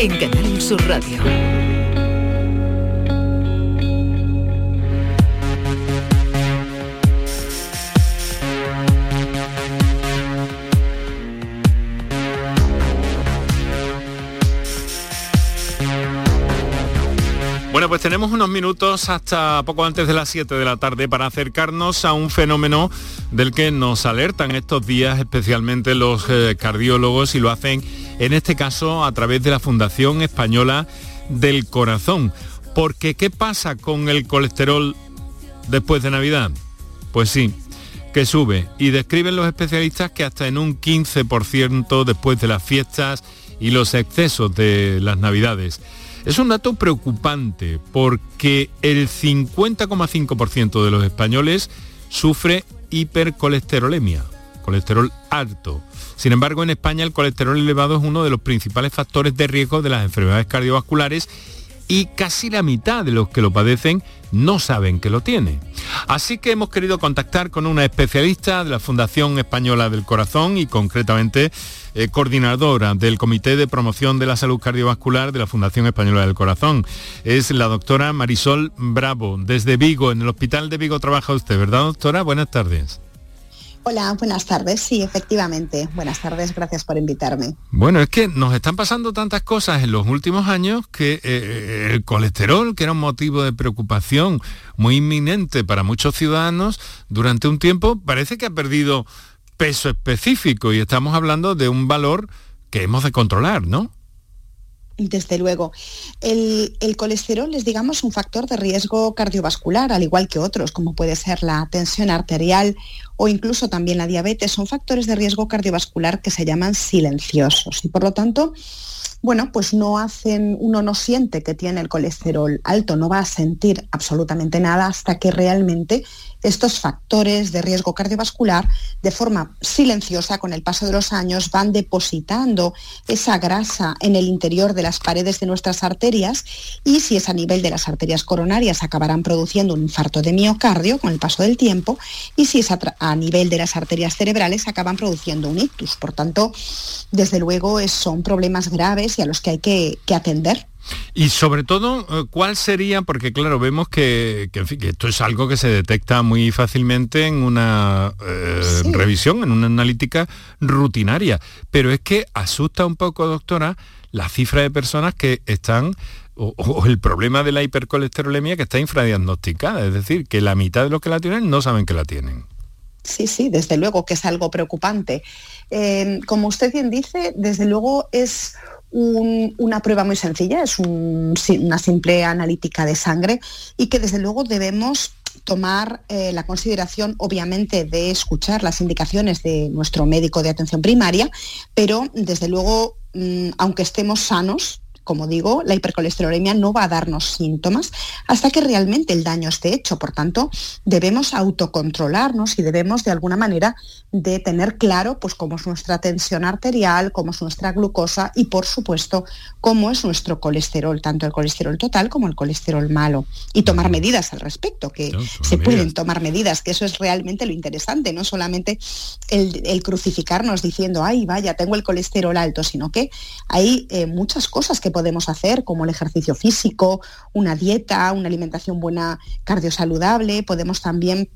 Speaker 2: en Canal Sur Radio.
Speaker 1: Bueno, pues tenemos unos minutos hasta poco antes de las 7 de la tarde para acercarnos a un fenómeno del que nos alertan estos días especialmente los eh, cardiólogos y lo hacen en este caso a través de la Fundación Española del Corazón. Porque ¿qué pasa con el colesterol después de Navidad? Pues sí, que sube y describen los especialistas que hasta en un 15% después de las fiestas y los excesos de las Navidades. Es un dato preocupante porque el 50,5% de los españoles sufre hipercolesterolemia, colesterol alto. Sin embargo, en España el colesterol elevado es uno de los principales factores de riesgo de las enfermedades cardiovasculares y casi la mitad de los que lo padecen no saben que lo tiene. Así que hemos querido contactar con una especialista de la Fundación Española del Corazón y concretamente eh, coordinadora del Comité de Promoción de la Salud Cardiovascular de la Fundación Española del Corazón. Es la doctora Marisol Bravo, desde Vigo, en el Hospital de Vigo trabaja usted, ¿verdad doctora? Buenas tardes.
Speaker 11: Hola, buenas tardes. Sí, efectivamente. Buenas tardes, gracias por invitarme.
Speaker 1: Bueno, es que nos están pasando tantas cosas en los últimos años que eh, el colesterol, que era un motivo de preocupación muy inminente para muchos ciudadanos, durante un tiempo parece que ha perdido peso específico y estamos hablando de un valor que hemos de controlar, ¿no?
Speaker 11: Desde luego. El, el, colesterol es, digamos, un factor de riesgo cardiovascular, al igual que otros, como puede ser la tensión arterial o incluso también la diabetes. Son factores de riesgo cardiovascular que se llaman silenciosos y por lo tanto, bueno, pues no hacen, uno no siente que tiene el colesterol alto, no va a sentir absolutamente nada hasta que realmente estos factores de riesgo cardiovascular de forma silenciosa con el paso de los años van depositando esa grasa en el interior de las paredes de nuestras arterias y si es a nivel de las arterias coronarias acabarán produciendo un infarto de miocardio con el paso del tiempo y si es a, a nivel de las arterias cerebrales acaban produciendo un ictus. Por tanto, desde luego son problemas graves y a los que hay que, que atender.
Speaker 1: Y sobre todo, ¿cuál sería? Porque claro, vemos que, que, en fin, que esto es algo que se detecta muy fácilmente en una eh, sí. revisión, en una analítica rutinaria. Pero es que asusta un poco, doctora, la cifra de personas que están o, el problema de la hipercolesterolemia que está infradiagnosticada, es decir, que la mitad de los que la tienen no saben que la tienen.
Speaker 11: Sí, sí, desde luego que es algo preocupante. Eh, como usted bien dice, desde luego es una prueba muy sencilla, es una simple analítica de sangre y que desde luego debemos tomar eh, la consideración, obviamente, de escuchar las indicaciones de nuestro médico de atención primaria, pero desde luego, mm, aunque estemos sanos, como digo, la hipercolesterolemia no va a darnos síntomas hasta que realmente el daño esté hecho. Por tanto, debemos autocontrolarnos y debemos de alguna manera de tener claro pues, cómo es nuestra tensión arterial, cómo es nuestra glucosa y, por supuesto, cómo es nuestro colesterol, tanto el colesterol total como el colesterol malo. Y tomar medidas al respecto, que se pueden tomar medidas, que eso es realmente lo interesante, no solamente el, crucificarnos diciendo, ay, vaya, tengo el colesterol alto, sino que hay eh, muchas cosas que podemos hacer, como el ejercicio físico, una dieta, una alimentación buena cardiosaludable, podemos también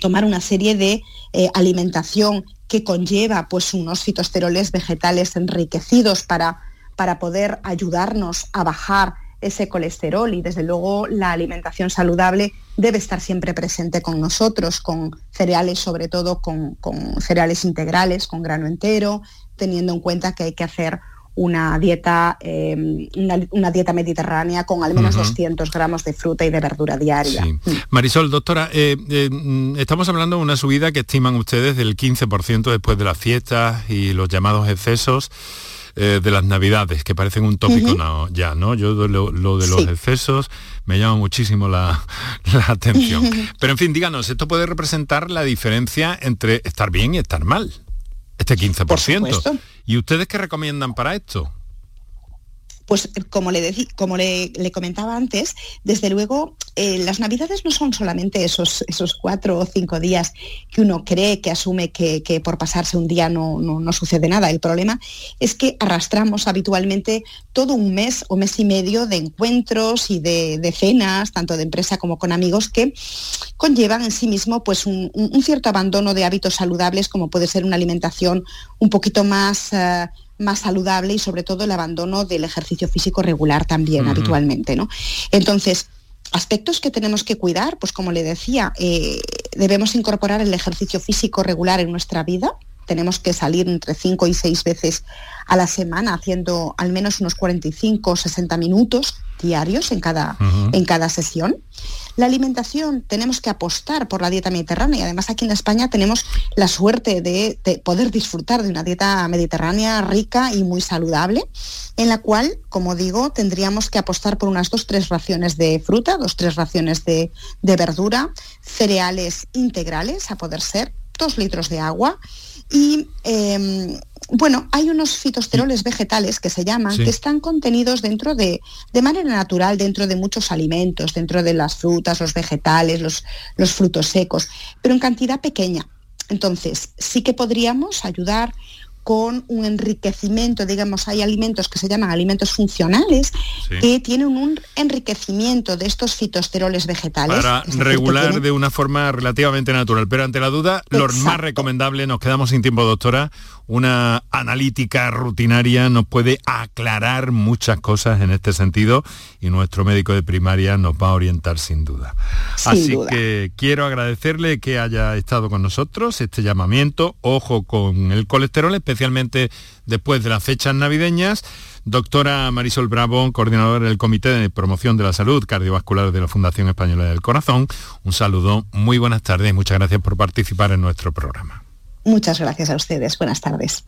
Speaker 11: tomar una serie de eh, alimentación que conlleva pues unos fitosteroles vegetales enriquecidos para, para poder ayudarnos a bajar ese colesterol y desde luego la alimentación saludable debe estar siempre presente con nosotros, con cereales sobre todo, con, con cereales integrales, con grano entero, teniendo en cuenta que hay que hacer una dieta, em, una, dieta mediterránea con al menos 200 gramos de fruta y de verdura diaria. Mm.
Speaker 1: Marisol, doctora, eh, eh, mm, estamos hablando de una subida que estiman ustedes del 15% después de las fiestas y los llamados excesos. Eh, de las navidades, que parecen un tópico ya, ¿no? Yo lo, de los excesos me llama muchísimo la, la atención. Pero en fin, díganos, ¿esto puede representar la diferencia entre estar bien y estar mal? Este 15%. ¿Y ustedes qué recomiendan para esto?
Speaker 11: Pues como le, como le, comentaba antes, desde luego eh, las navidades no son solamente esos, esos cuatro o cinco días que uno cree, que asume que, por pasarse un día no, no, sucede nada. El problema es que arrastramos habitualmente todo un mes o mes y medio de encuentros y de, cenas, tanto de empresa como con amigos, que conllevan en sí mismo pues, un, cierto abandono de hábitos saludables, como puede ser una alimentación un poquito más... Eh, más saludable y sobre todo el abandono del ejercicio físico regular también habitualmente. ¿no? Entonces, aspectos que tenemos que cuidar, pues como le decía, eh, debemos incorporar el ejercicio físico regular en nuestra vida. Tenemos que salir entre 5 y 6 veces a la semana haciendo al menos unos 45 o 60 minutos diarios en cada, en cada sesión. La alimentación, tenemos que apostar por la dieta mediterránea y además aquí en España tenemos la suerte de, poder disfrutar de una dieta mediterránea rica y muy saludable, en la cual, como digo, tendríamos que apostar por unas dos, tres raciones de fruta, dos, tres raciones de, verdura, cereales integrales a poder ser, dos litros de agua y em, bueno, hay unos fitosteroles vegetales que se llaman, que están contenidos dentro de, de manera natural, dentro de muchos alimentos, dentro de las frutas, los vegetales, los, los frutos secos, pero en cantidad pequeña. Entonces, sí que podríamos ayudar con un enriquecimiento, digamos, hay alimentos que se llaman alimentos funcionales que tienen un enriquecimiento de estos fitosteroles vegetales.
Speaker 1: Para regular de una forma relativamente natural, pero ante la duda, lo más recomendable, nos quedamos sin tiempo, doctora, una analítica rutinaria nos puede aclarar muchas cosas en este sentido y nuestro médico de primaria nos va a orientar sin duda. Así que quiero agradecerle que haya estado con nosotros, este llamamiento, ojo con el colesterol, especialmente después de las fechas navideñas. Doctora Marisol Bravo, coordinadora del Comité de Promoción de la Salud Cardiovascular de la Fundación Española del Corazón, un saludo, muy buenas tardes y muchas gracias por participar en nuestro programa.
Speaker 11: Muchas gracias a ustedes. Buenas tardes.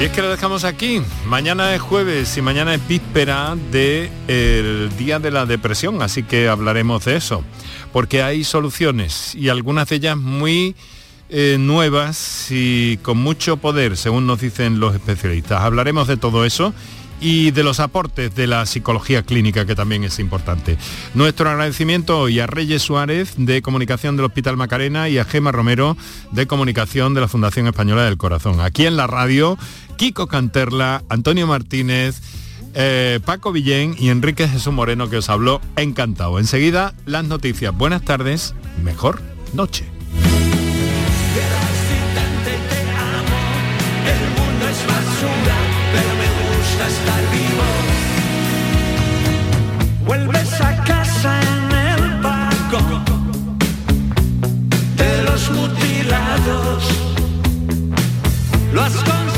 Speaker 1: Y es que lo dejamos aquí. Mañana es jueves y mañana es víspera del Día de la Depresión, así que hablaremos de eso. Porque hay soluciones y algunas de ellas muy eh, nuevas y con mucho poder, según nos dicen los especialistas. Hablaremos de todo eso y de los aportes de la psicología clínica, que también es importante. Nuestro agradecimiento hoy a Reyes Suárez, de Comunicación del Hospital Macarena, y a Gema Romero, de Comunicación de la Fundación Española del Corazón. Aquí en la radio, Kiko Canterla, Antonio Martínez, eh, Paco Villén y Enrique Jesús Moreno, que os habló encantado. Enseguida, las noticias. Buenas tardes, mejor noche.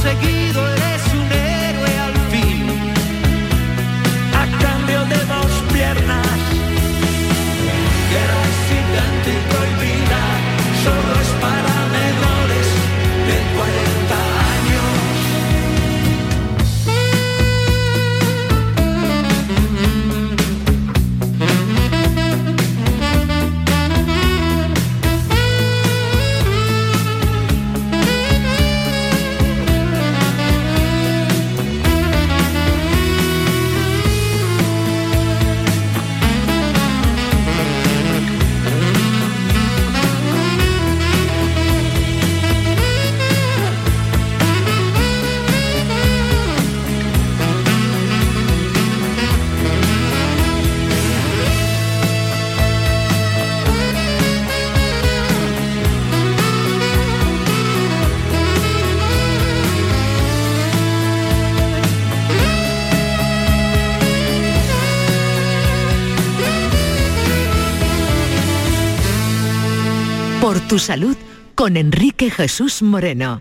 Speaker 5: Conseguido,
Speaker 2: tu salud con Enrique Jesús Moreno.